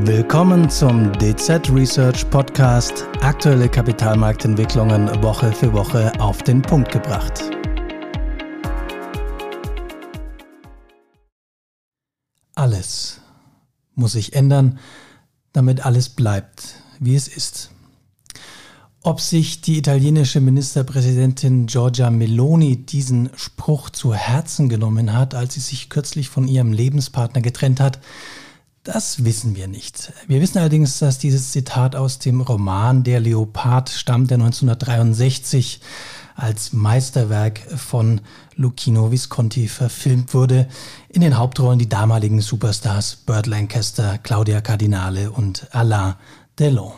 Willkommen zum DZ Research Podcast. Aktuelle Kapitalmarktentwicklungen Woche für Woche auf den Punkt gebracht. Alles muss sich ändern, damit alles bleibt, wie es ist. Ob sich die italienische Ministerpräsidentin Giorgia Meloni diesen Spruch zu Herzen genommen hat, als sie sich kürzlich von ihrem Lebenspartner getrennt hat, das wissen wir nicht. Wir wissen allerdings, dass dieses Zitat aus dem Roman Der Leopard stammt, der 1963 als Meisterwerk von Lucchino Visconti verfilmt wurde. In den Hauptrollen die damaligen Superstars Burt Lancaster, Claudia Cardinale und Alain Delon.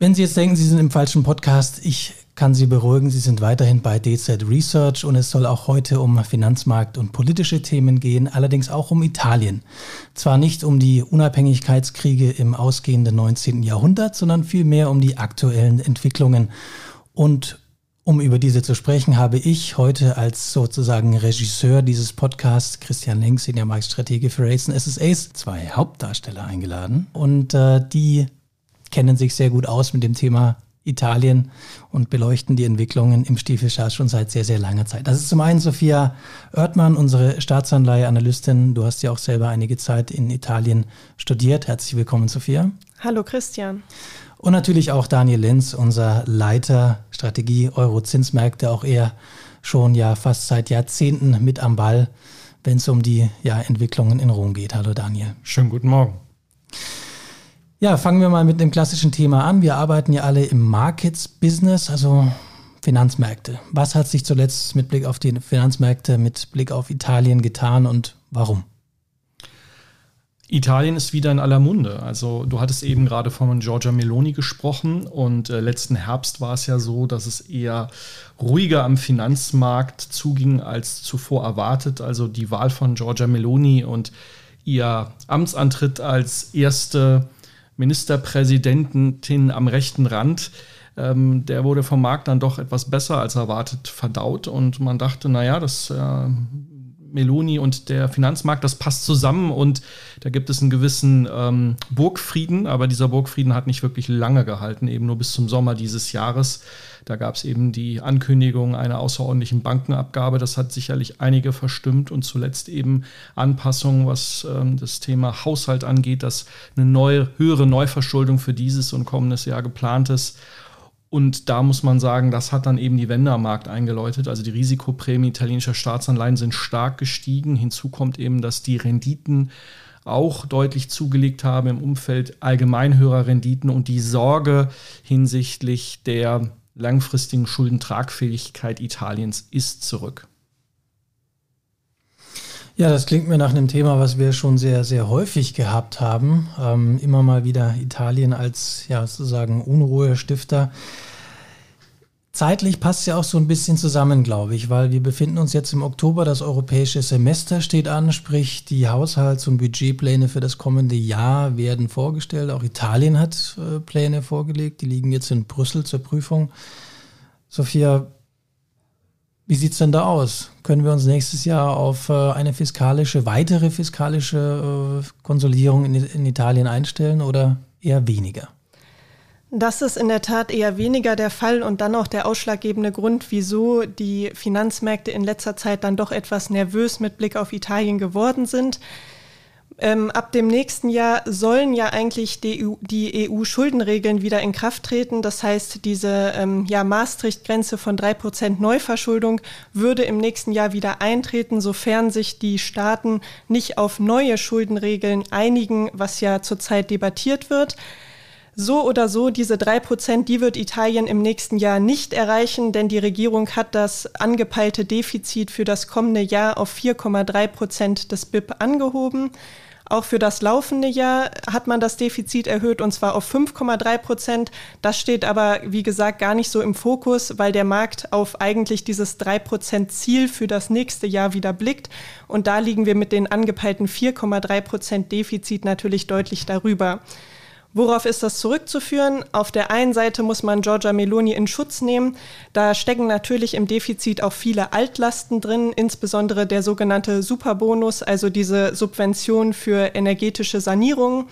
Wenn Sie jetzt denken, Sie sind im falschen Podcast, ich kann Sie beruhigen, Sie sind weiterhin bei DZ Research und es soll auch heute um Finanzmarkt und politische Themen gehen, allerdings auch um Italien. Zwar nicht um die Unabhängigkeitskriege im ausgehenden 19. Jahrhundert, sondern vielmehr um die aktuellen Entwicklungen. Und um über diese zu sprechen, habe ich heute als sozusagen Regisseur dieses Podcasts Christian Lenk, Senior Marktstratege für Race SSAs, zwei Hauptdarsteller eingeladen. Und äh, die kennen sich sehr gut aus mit dem Thema Italien und beleuchten die Entwicklungen im Stiefelschatz schon seit sehr, sehr langer Zeit. Das ist zum einen Sophia Oertmann, unsere Staatsanleihe-Analystin. Du hast ja auch selber einige Zeit in Italien studiert. Herzlich willkommen, Sophia. Hallo, Christian. Und natürlich auch Daniel Lenz, unser Leiter Strategie Euro-Zinsmärkte, auch er schon ja fast seit Jahrzehnten mit am Ball, wenn es um die ja, Entwicklungen in Rom geht. Hallo Daniel. Schönen guten Morgen. Ja, fangen wir mal mit dem klassischen Thema an. Wir arbeiten ja alle im Markets-Business, also Finanzmärkte. Was hat sich zuletzt mit Blick auf die Finanzmärkte, mit Blick auf Italien getan und warum? Italien ist wieder in aller Munde. Also du hattest eben gerade von Giorgia Meloni gesprochen und äh, letzten Herbst war es ja so, dass es eher ruhiger am Finanzmarkt zuging als zuvor erwartet. Also die Wahl von Giorgia Meloni und ihr Amtsantritt als erste Ministerpräsidentin am rechten Rand, ähm, der wurde vom Markt dann doch etwas besser als erwartet verdaut. Und man dachte, naja, das äh, Meloni und der Finanzmarkt, das passt zusammen und da gibt es einen gewissen ähm, Burgfrieden, aber dieser Burgfrieden hat nicht wirklich lange gehalten, eben nur bis zum Sommer dieses Jahres. Da gab es eben die Ankündigung einer außerordentlichen Bankenabgabe. Das hat sicherlich einige verstimmt und zuletzt eben Anpassungen, was ähm, das Thema Haushalt angeht, dass eine neue, höhere Neuverschuldung für dieses und kommendes Jahr geplant ist. Und da muss man sagen, das hat dann eben die Wende am Markt eingeläutet. Also die Risikoprämie italienischer Staatsanleihen sind stark gestiegen. Hinzu kommt eben, dass die Renditen auch deutlich zugelegt haben im Umfeld allgemein höherer Renditen und die Sorge hinsichtlich der langfristigen Schuldentragfähigkeit Italiens ist zurück. Ja, das klingt mir nach einem Thema, was wir schon sehr, sehr häufig gehabt haben. Ähm, immer mal wieder Italien als ja sozusagen Unruhestifter. Zeitlich passt ja auch so ein bisschen zusammen, glaube ich, weil wir befinden uns jetzt im Oktober, das europäische Semester steht an, sprich die Haushalts- und Budgetpläne für das kommende Jahr werden vorgestellt. Auch Italien hat äh, Pläne vorgelegt, die liegen jetzt in Brüssel zur Prüfung. Sophia, wie sieht es denn da aus? Können wir uns nächstes Jahr auf äh, eine fiskalische, weitere fiskalische äh, Konsolidierung in, in Italien einstellen oder eher weniger? Das ist in der Tat eher weniger der Fall und dann auch der ausschlaggebende Grund, wieso die Finanzmärkte in letzter Zeit dann doch etwas nervös mit Blick auf Italien geworden sind. Ähm, ab dem nächsten Jahr sollen ja eigentlich die, EU, die EU-Schuldenregeln wieder in Kraft treten. Das heißt, diese ähm, ja, Maastricht-Grenze von drei Prozent Neuverschuldung würde im nächsten Jahr wieder eintreten, sofern sich die Staaten nicht auf neue Schuldenregeln einigen, was ja zurzeit debattiert wird. So oder so, diese drei Prozent, die wird Italien im nächsten Jahr nicht erreichen, denn die Regierung hat das angepeilte Defizit für das kommende Jahr auf 4,3 Prozent des BIP angehoben. Auch für das laufende Jahr hat man das Defizit erhöht und zwar auf 5,3 Prozent. Das steht aber, wie gesagt, gar nicht so im Fokus, weil der Markt auf eigentlich dieses 3 Prozent Ziel für das nächste Jahr wieder blickt. Und da liegen wir mit den angepeilten 4,3 Prozent Defizit natürlich deutlich darüber. Worauf ist das zurückzuführen? Auf der einen Seite muss man Giorgia Meloni in Schutz nehmen. Da stecken natürlich im Defizit auch viele Altlasten drin, insbesondere der sogenannte Superbonus, also diese Subvention für energetische Sanierung.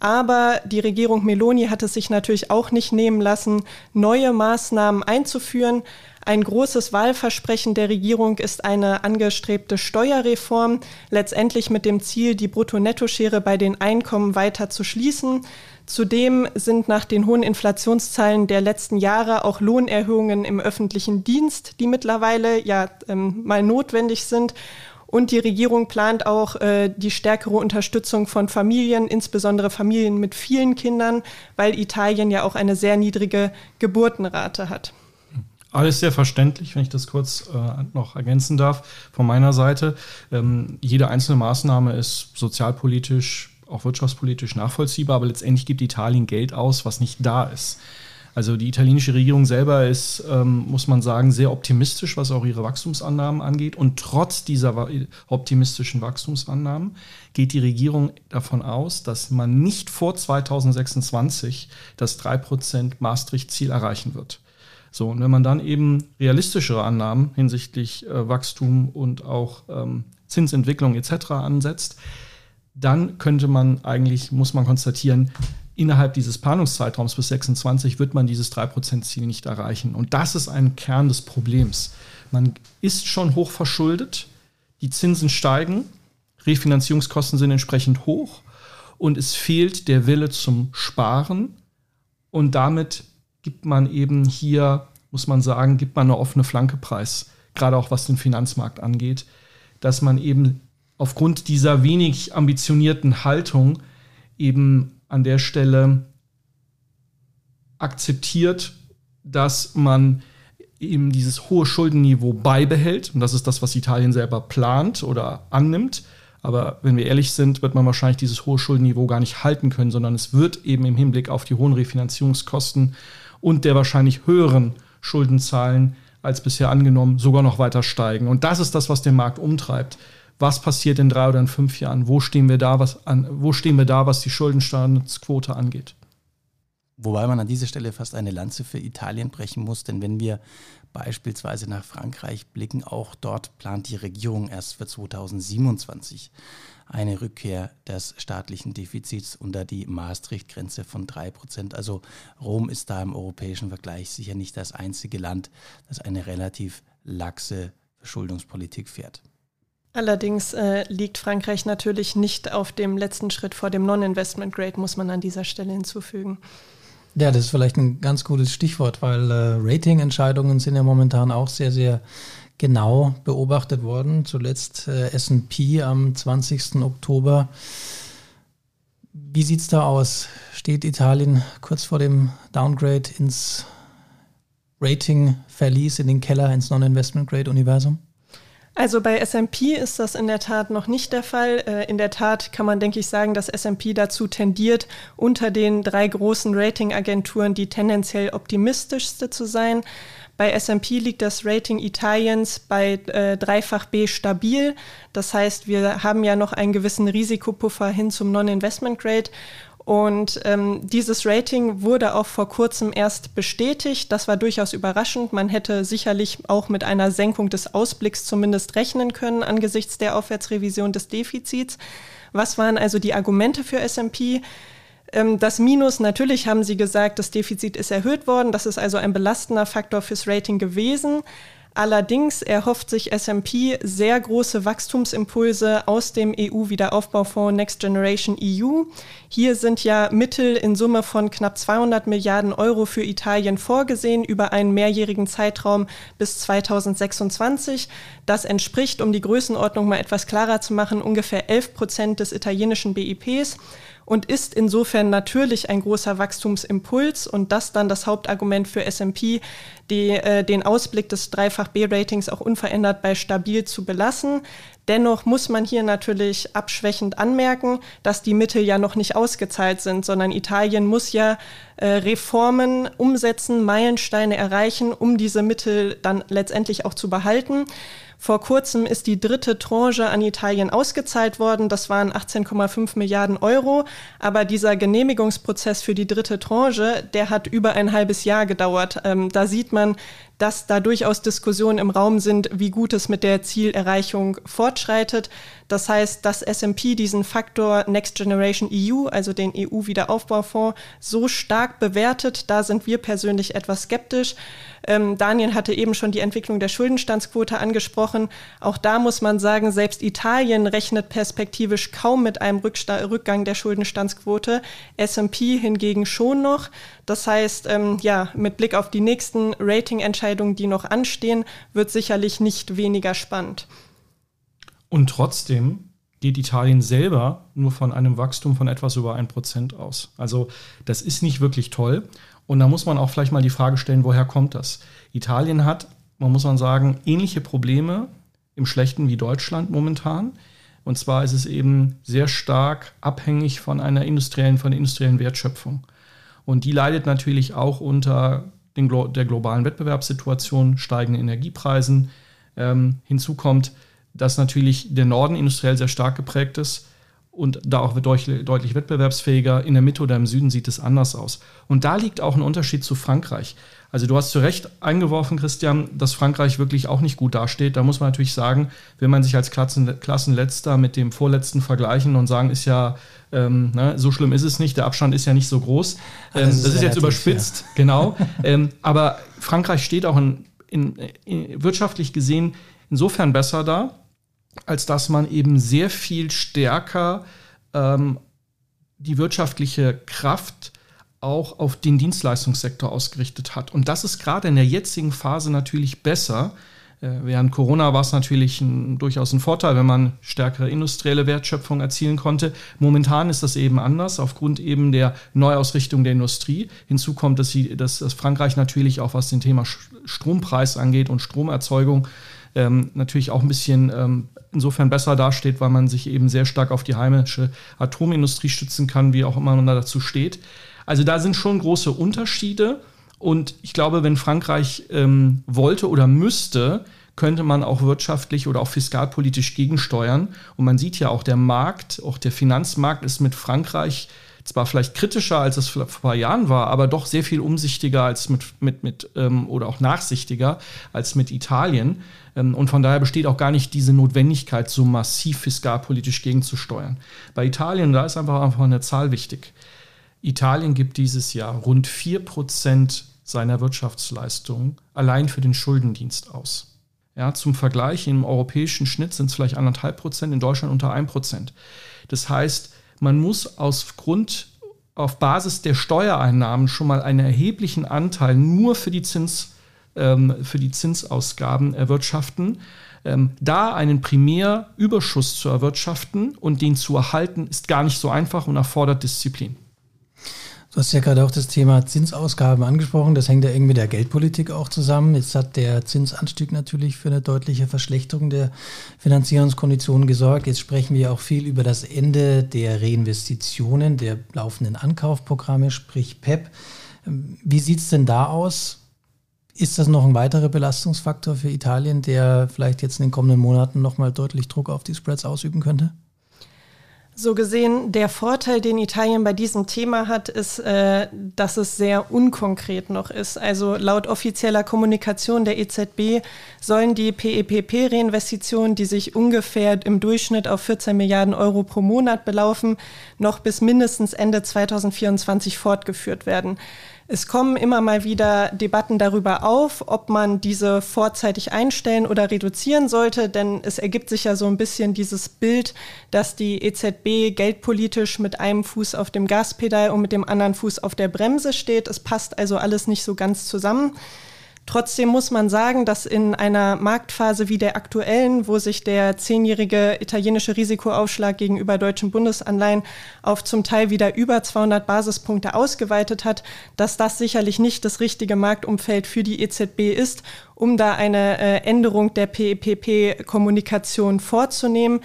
Aber die Regierung Meloni hat es sich natürlich auch nicht nehmen lassen, neue Maßnahmen einzuführen. Ein großes Wahlversprechen der Regierung ist eine angestrebte Steuerreform, letztendlich mit dem Ziel, die Brutto-Netto-Schere bei den Einkommen weiter zu schließen. Zudem sind nach den hohen Inflationszahlen der letzten Jahre auch Lohnerhöhungen im öffentlichen Dienst, die mittlerweile ja ähm, mal notwendig sind. Und die Regierung plant auch äh, die stärkere Unterstützung von Familien, insbesondere Familien mit vielen Kindern, weil Italien ja auch eine sehr niedrige Geburtenrate hat. Alles sehr verständlich, wenn ich das kurz äh, noch ergänzen darf von meiner Seite. Ähm, jede einzelne Maßnahme ist sozialpolitisch, auch wirtschaftspolitisch nachvollziehbar, aber letztendlich gibt Italien Geld aus, was nicht da ist. Also die italienische Regierung selber ist, ähm, muss man sagen, sehr optimistisch, was auch ihre Wachstumsannahmen angeht. Und trotz dieser optimistischen Wachstumsannahmen geht die Regierung davon aus, dass man nicht vor 2026 das 3% Maastricht-Ziel erreichen wird. So, und wenn man dann eben realistischere Annahmen hinsichtlich äh, Wachstum und auch ähm, Zinsentwicklung etc. ansetzt, dann könnte man eigentlich, muss man konstatieren, innerhalb dieses Planungszeitraums bis 26 wird man dieses 3%-Ziel nicht erreichen. Und das ist ein Kern des Problems. Man ist schon hoch verschuldet, die Zinsen steigen, Refinanzierungskosten sind entsprechend hoch und es fehlt der Wille zum Sparen. Und damit gibt man eben hier, muss man sagen, gibt man eine offene Flanke preis, gerade auch was den Finanzmarkt angeht, dass man eben aufgrund dieser wenig ambitionierten Haltung eben an der Stelle akzeptiert, dass man eben dieses hohe Schuldenniveau beibehält. Und das ist das, was Italien selber plant oder annimmt. Aber wenn wir ehrlich sind, wird man wahrscheinlich dieses hohe Schuldenniveau gar nicht halten können, sondern es wird eben im Hinblick auf die hohen Refinanzierungskosten und der wahrscheinlich höheren Schuldenzahlen als bisher angenommen sogar noch weiter steigen. Und das ist das, was den Markt umtreibt was passiert in drei oder in fünf Jahren? Wo stehen wir da, was, an, wo stehen wir da, was die Schuldenstandsquote angeht? Wobei man an dieser Stelle fast eine Lanze für Italien brechen muss, denn wenn wir beispielsweise nach Frankreich blicken, auch dort plant die Regierung erst für 2027 eine Rückkehr des staatlichen Defizits unter die Maastricht-Grenze von 3%. Also Rom ist da im europäischen Vergleich sicher nicht das einzige Land, das eine relativ laxe Verschuldungspolitik fährt. Allerdings äh, liegt Frankreich natürlich nicht auf dem letzten Schritt vor dem Non-Investment Grade, muss man an dieser Stelle hinzufügen. Ja, das ist vielleicht ein ganz gutes Stichwort, weil äh, Ratingentscheidungen sind ja momentan auch sehr, sehr genau beobachtet worden. Zuletzt äh, SP am 20. Oktober. Wie sieht es da aus? Steht Italien kurz vor dem Downgrade ins Rating-Verlies, in den Keller, ins Non-Investment-Grade-Universum? Also bei SP ist das in der Tat noch nicht der Fall. Äh, in der Tat kann man, denke ich, sagen, dass SP dazu tendiert, unter den drei großen Ratingagenturen die tendenziell optimistischste zu sein. Bei SP liegt das Rating Italiens bei äh, dreifach B stabil. Das heißt, wir haben ja noch einen gewissen Risikopuffer hin zum Non-Investment Grade. Und ähm, dieses Rating wurde auch vor kurzem erst bestätigt. Das war durchaus überraschend. Man hätte sicherlich auch mit einer Senkung des Ausblicks zumindest rechnen können angesichts der Aufwärtsrevision des Defizits. Was waren also die Argumente für SP? Ähm, das Minus, natürlich haben Sie gesagt, das Defizit ist erhöht worden. Das ist also ein belastender Faktor fürs Rating gewesen. Allerdings erhofft sich SMP sehr große Wachstumsimpulse aus dem EU-Wiederaufbaufonds Next Generation EU. Hier sind ja Mittel in Summe von knapp 200 Milliarden Euro für Italien vorgesehen über einen mehrjährigen Zeitraum bis 2026. Das entspricht, um die Größenordnung mal etwas klarer zu machen, ungefähr 11 Prozent des italienischen BIPs und ist insofern natürlich ein großer Wachstumsimpuls und das dann das Hauptargument für S&P, die, äh, den Ausblick des Dreifach B-Ratings auch unverändert bei stabil zu belassen. Dennoch muss man hier natürlich abschwächend anmerken, dass die Mittel ja noch nicht ausgezahlt sind, sondern Italien muss ja äh, Reformen umsetzen, Meilensteine erreichen, um diese Mittel dann letztendlich auch zu behalten. Vor kurzem ist die dritte Tranche an Italien ausgezahlt worden. Das waren 18,5 Milliarden Euro. Aber dieser Genehmigungsprozess für die dritte Tranche, der hat über ein halbes Jahr gedauert. Ähm, da sieht man, dass da durchaus Diskussionen im Raum sind, wie gut es mit der Zielerreichung fortschreitet. Das heißt, dass SMP diesen Faktor Next Generation EU, also den EU-Wiederaufbaufonds, so stark bewertet, da sind wir persönlich etwas skeptisch. Ähm, Daniel hatte eben schon die Entwicklung der Schuldenstandsquote angesprochen. Auch da muss man sagen, selbst Italien rechnet perspektivisch kaum mit einem Rücksta Rückgang der Schuldenstandsquote. S&P hingegen schon noch. Das heißt, ähm, ja, mit Blick auf die nächsten Ratingentscheidungen, die noch anstehen, wird sicherlich nicht weniger spannend. Und trotzdem geht Italien selber nur von einem Wachstum von etwas über ein Prozent aus. Also das ist nicht wirklich toll. Und da muss man auch vielleicht mal die Frage stellen, woher kommt das? Italien hat, man muss man sagen, ähnliche Probleme im Schlechten wie Deutschland momentan. Und zwar ist es eben sehr stark abhängig von einer industriellen, von der industriellen Wertschöpfung. Und die leidet natürlich auch unter den, der globalen Wettbewerbssituation, steigenden Energiepreisen. Ähm, hinzu kommt, dass natürlich der Norden industriell sehr stark geprägt ist und da auch deutlich, wettbewerbsfähiger. In der Mitte oder im Süden sieht es anders aus. Und da liegt auch ein Unterschied zu Frankreich. Also du hast zu Recht eingeworfen, Christian, dass Frankreich wirklich auch nicht gut dasteht. Da muss man natürlich sagen, wenn man sich als Klassen, Klassenletzter mit dem Vorletzten vergleichen und sagen, ist ja, ähm, ne, so schlimm ist es nicht, der Abstand ist ja nicht so groß. Ähm, das ist, das ist jetzt überspitzt, ja. genau. ähm, aber Frankreich steht auch in, in, in, wirtschaftlich gesehen insofern besser da, als dass man eben sehr viel stärker ähm, die wirtschaftliche Kraft auch auf den Dienstleistungssektor ausgerichtet hat. Und das ist gerade in der jetzigen Phase natürlich besser. Äh, während Corona war es natürlich ein, durchaus ein Vorteil, wenn man stärkere industrielle Wertschöpfung erzielen konnte. Momentan ist das eben anders, aufgrund eben der Neuausrichtung der Industrie. Hinzu kommt, dass, sie, dass, dass Frankreich natürlich auch was den Thema Strompreis angeht und Stromerzeugung ähm, natürlich auch ein bisschen ähm, insofern besser dasteht, weil man sich eben sehr stark auf die heimische Atomindustrie stützen kann, wie auch immer man dazu steht. Also da sind schon große Unterschiede. Und ich glaube, wenn Frankreich ähm, wollte oder müsste, könnte man auch wirtschaftlich oder auch fiskalpolitisch gegensteuern. Und man sieht ja auch, der Markt, auch der Finanzmarkt ist mit Frankreich zwar vielleicht kritischer, als es vor ein paar Jahren war, aber doch sehr viel umsichtiger als mit, mit, mit ähm, oder auch nachsichtiger als mit Italien. Ähm, und von daher besteht auch gar nicht diese Notwendigkeit, so massiv fiskalpolitisch gegenzusteuern. Bei Italien, da ist einfach, einfach eine Zahl wichtig. Italien gibt dieses Jahr rund 4% seiner Wirtschaftsleistung allein für den Schuldendienst aus. Ja, zum Vergleich, im europäischen Schnitt sind es vielleicht anderthalb Prozent, in Deutschland unter 1 Prozent. Das heißt, man muss aus Grund, auf Basis der Steuereinnahmen schon mal einen erheblichen Anteil nur für die, Zins, ähm, für die Zinsausgaben erwirtschaften. Ähm, da einen Primärüberschuss zu erwirtschaften und den zu erhalten, ist gar nicht so einfach und erfordert Disziplin. Du hast ja gerade auch das Thema Zinsausgaben angesprochen. Das hängt ja eng mit der Geldpolitik auch zusammen. Jetzt hat der Zinsanstieg natürlich für eine deutliche Verschlechterung der Finanzierungskonditionen gesorgt. Jetzt sprechen wir auch viel über das Ende der Reinvestitionen, der laufenden Ankaufprogramme, sprich PEP. Wie sieht es denn da aus? Ist das noch ein weiterer Belastungsfaktor für Italien, der vielleicht jetzt in den kommenden Monaten nochmal deutlich Druck auf die Spreads ausüben könnte? So gesehen, der Vorteil, den Italien bei diesem Thema hat, ist, äh, dass es sehr unkonkret noch ist. Also laut offizieller Kommunikation der EZB sollen die PEPP-Reinvestitionen, die sich ungefähr im Durchschnitt auf 14 Milliarden Euro pro Monat belaufen, noch bis mindestens Ende 2024 fortgeführt werden. Es kommen immer mal wieder Debatten darüber auf, ob man diese vorzeitig einstellen oder reduzieren sollte, denn es ergibt sich ja so ein bisschen dieses Bild, dass die EZB geldpolitisch mit einem Fuß auf dem Gaspedal und mit dem anderen Fuß auf der Bremse steht. Es passt also alles nicht so ganz zusammen. Trotzdem muss man sagen, dass in einer Marktphase wie der aktuellen, wo sich der zehnjährige italienische Risikoaufschlag gegenüber deutschen Bundesanleihen auf zum Teil wieder über 200 Basispunkte ausgeweitet hat, dass das sicherlich nicht das richtige Marktumfeld für die EZB ist, um da eine äh, Änderung der PEPP-Kommunikation vorzunehmen.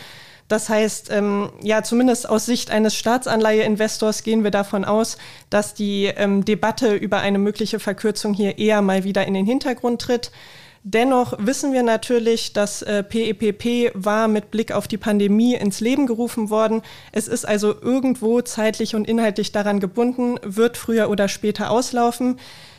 Das heißt, ähm, ja, zumindest aus Sicht eines Staatsanleiheinvestors gehen wir davon aus, dass die ähm, Debatte über eine mögliche Verkürzung hier eher mal wieder in den Hintergrund tritt. Dennoch wissen wir natürlich, dass äh, PEPP war mit Blick auf die Pandemie ins Leben gerufen worden. Es ist also irgendwo zeitlich und inhaltlich daran gebunden, wird früher oder später auslaufen.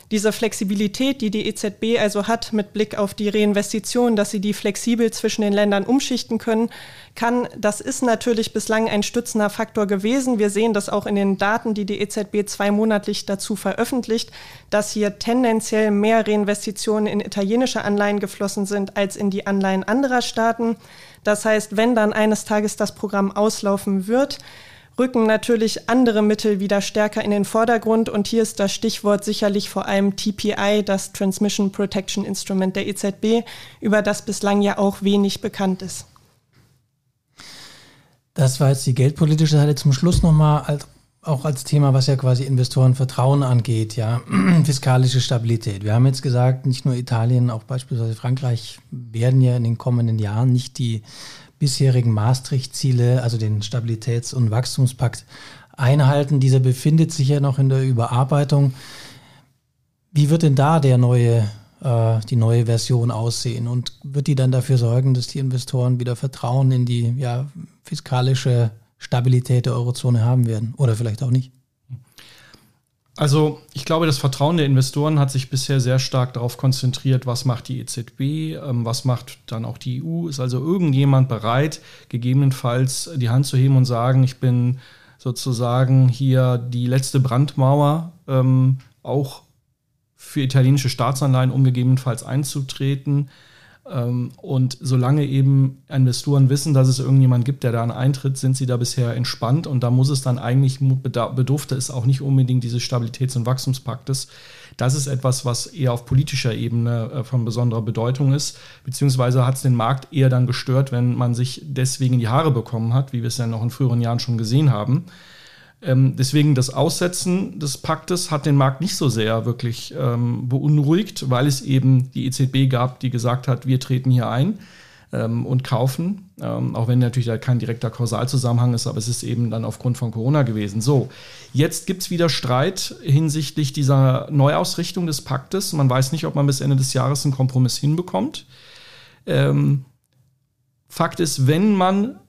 Diese Flexibilität, die die EZB also hat mit Blick auf die Reinvestition, dass sie die flexibel zwischen den Ländern umschichten können, kann, das ist natürlich bislang ein stützender Faktor gewesen. Wir sehen das auch in den Daten, die die EZB zweimonatlich dazu veröffentlicht, dass hier tendenziell mehr Reinvestitionen in italienische Anleihen geflossen sind als in die Anleihen anderer Staaten. Das heißt, wenn dann eines Tages das Programm auslaufen wird, rücken natürlich andere Mittel wieder stärker in den Vordergrund. Und hier ist das Stichwort sicherlich vor allem TPI, das Transmission Protection Instrument der EZB, über das bislang ja auch wenig bekannt ist. Das war jetzt die geldpolitische Seite. Zum Schluss nochmal als, auch als Thema, was ja quasi Investorenvertrauen angeht, ja, fiskalische Stabilität. Wir haben jetzt gesagt, nicht nur Italien, auch beispielsweise Frankreich werden ja in den kommenden Jahren nicht die bisherigen Maastricht-Ziele, also den Stabilitäts- und Wachstumspakt, einhalten. Dieser befindet sich ja noch in der Überarbeitung. Wie wird denn da der neue, äh, die neue Version aussehen? Und wird die dann dafür sorgen, dass die Investoren wieder Vertrauen in die ja, fiskalische Stabilität der Eurozone haben werden? Oder vielleicht auch nicht? Also ich glaube, das Vertrauen der Investoren hat sich bisher sehr stark darauf konzentriert, was macht die EZB, ähm, was macht dann auch die EU. Ist also irgendjemand bereit, gegebenenfalls die Hand zu heben und sagen, ich bin sozusagen hier die letzte Brandmauer, ähm, auch für italienische Staatsanleihen, um gegebenenfalls einzutreten. Ähm, und solange eben Investoren wissen, dass es irgendjemand gibt, der da einen Eintritt, sind sie da bisher entspannt. Und da muss es dann eigentlich, bedurfte es auch nicht unbedingt dieses Stabilitäts- und Wachstumspaktes. Das ist etwas, was eher auf politischer Ebene äh, von besonderer Bedeutung ist. Beziehungsweise hat es den Markt eher dann gestört, wenn man sich deswegen die Haare bekommen hat, wie wir es ja noch in früheren Jahren schon gesehen haben. Ähm, deswegen das Aussetzen des Paktes hat den Markt nicht so sehr wirklich ähm, beunruhigt, weil es eben die EZB gab, die gesagt hat, wir treten hier ein ähm, und kaufen, auch wenn natürlich da kein direkter Kausalzusammenhang ist, aber es ist eben dann aufgrund von Corona gewesen. So, jetzt gibt es wieder Streit hinsichtlich dieser Neuausrichtung des Paktes. Man weiß nicht, ob man bis Ende des Jahres einen Kompromiss hinbekommt. Fakt ist, wenn man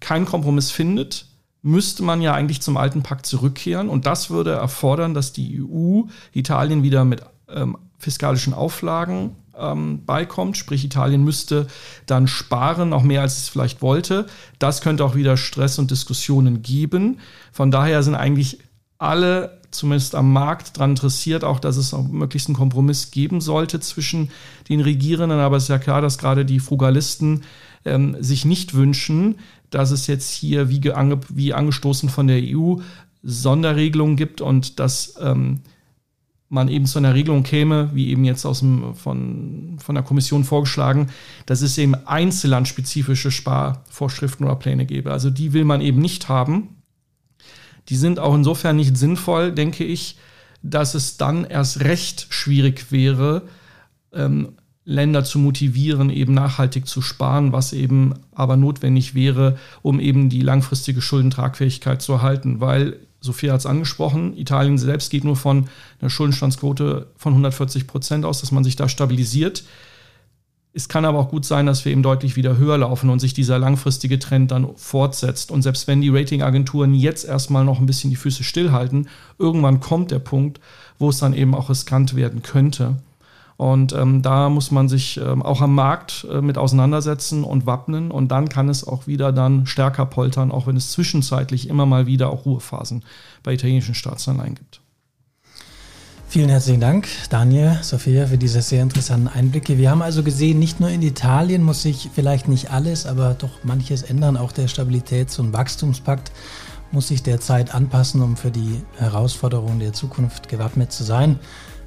keinen Kompromiss findet, müsste man ja eigentlich zum alten Pakt zurückkehren. Und das würde erfordern, dass die EU Italien wieder mit ähm, fiskalischen Auflagen ähm, beikommt. Sprich, Italien müsste dann sparen, auch mehr als es vielleicht wollte. Das könnte auch wieder Stress und Diskussionen geben. Von daher sind eigentlich alle zumindest am Markt daran interessiert, auch dass es auch möglichst einen Kompromiss geben sollte zwischen den Regierenden. Aber es ist ja klar, dass gerade die Frugalisten ähm, sich nicht wünschen, dass es jetzt hier wie, ange, wie angestoßen von der EU Sonderregelungen gibt und dass ähm, man eben zu einer Regelung käme, wie eben jetzt aus dem, von, von der Kommission vorgeschlagen, dass es eben einzellandspezifische Sparvorschriften oder Pläne gäbe. Also die will man eben nicht haben. Die sind auch insofern nicht sinnvoll, denke ich, dass es dann erst recht schwierig wäre, ähm, Länder zu motivieren, eben nachhaltig zu sparen, was eben aber notwendig wäre, um eben die langfristige Schuldentragfähigkeit zu erhalten. Weil, Sophia hat es angesprochen, Italien selbst geht nur von einer Schuldenstandsquote von 140 Prozent aus, dass man sich da stabilisiert. Es kann aber auch gut sein, dass wir eben deutlich wieder höher laufen und sich dieser langfristige Trend dann fortsetzt. Und selbst wenn die Ratingagenturen jetzt erstmal noch ein bisschen die Füße stillhalten, irgendwann kommt der Punkt, wo es dann eben auch riskant werden könnte. Und ähm, da muss man sich ähm, auch am Markt äh, mit auseinandersetzen und wappnen. Und dann kann es auch wieder dann stärker poltern, auch wenn es zwischenzeitlich immer mal wieder auch Ruhephasen bei italienischen Staatsanleihen gibt. Vielen herzlichen Dank, Daniel, Sophia, für diese sehr interessanten Einblicke. Wir haben also gesehen, nicht nur in Italien muss sich vielleicht nicht alles, aber doch manches ändern. Auch der Stabilitäts- und Wachstumspakt muss sich derzeit anpassen, um für die Herausforderungen der Zukunft gewappnet zu sein.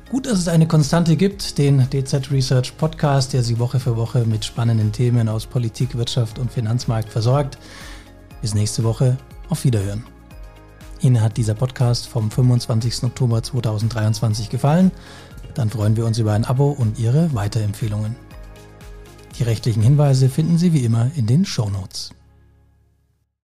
Gut, dass es eine Konstante gibt, den DZ Research Podcast, der Sie Woche für Woche mit spannenden Themen aus Politik, Wirtschaft und Finanzmarkt versorgt. Bis nächste Woche. Auf Wiederhören. Ihnen hat dieser Podcast vom 25. Oktober 2023 gefallen? Dann freuen wir uns über ein Abo und Ihre Weiterempfehlungen. Die rechtlichen Hinweise finden Sie wie immer in den Show Notes.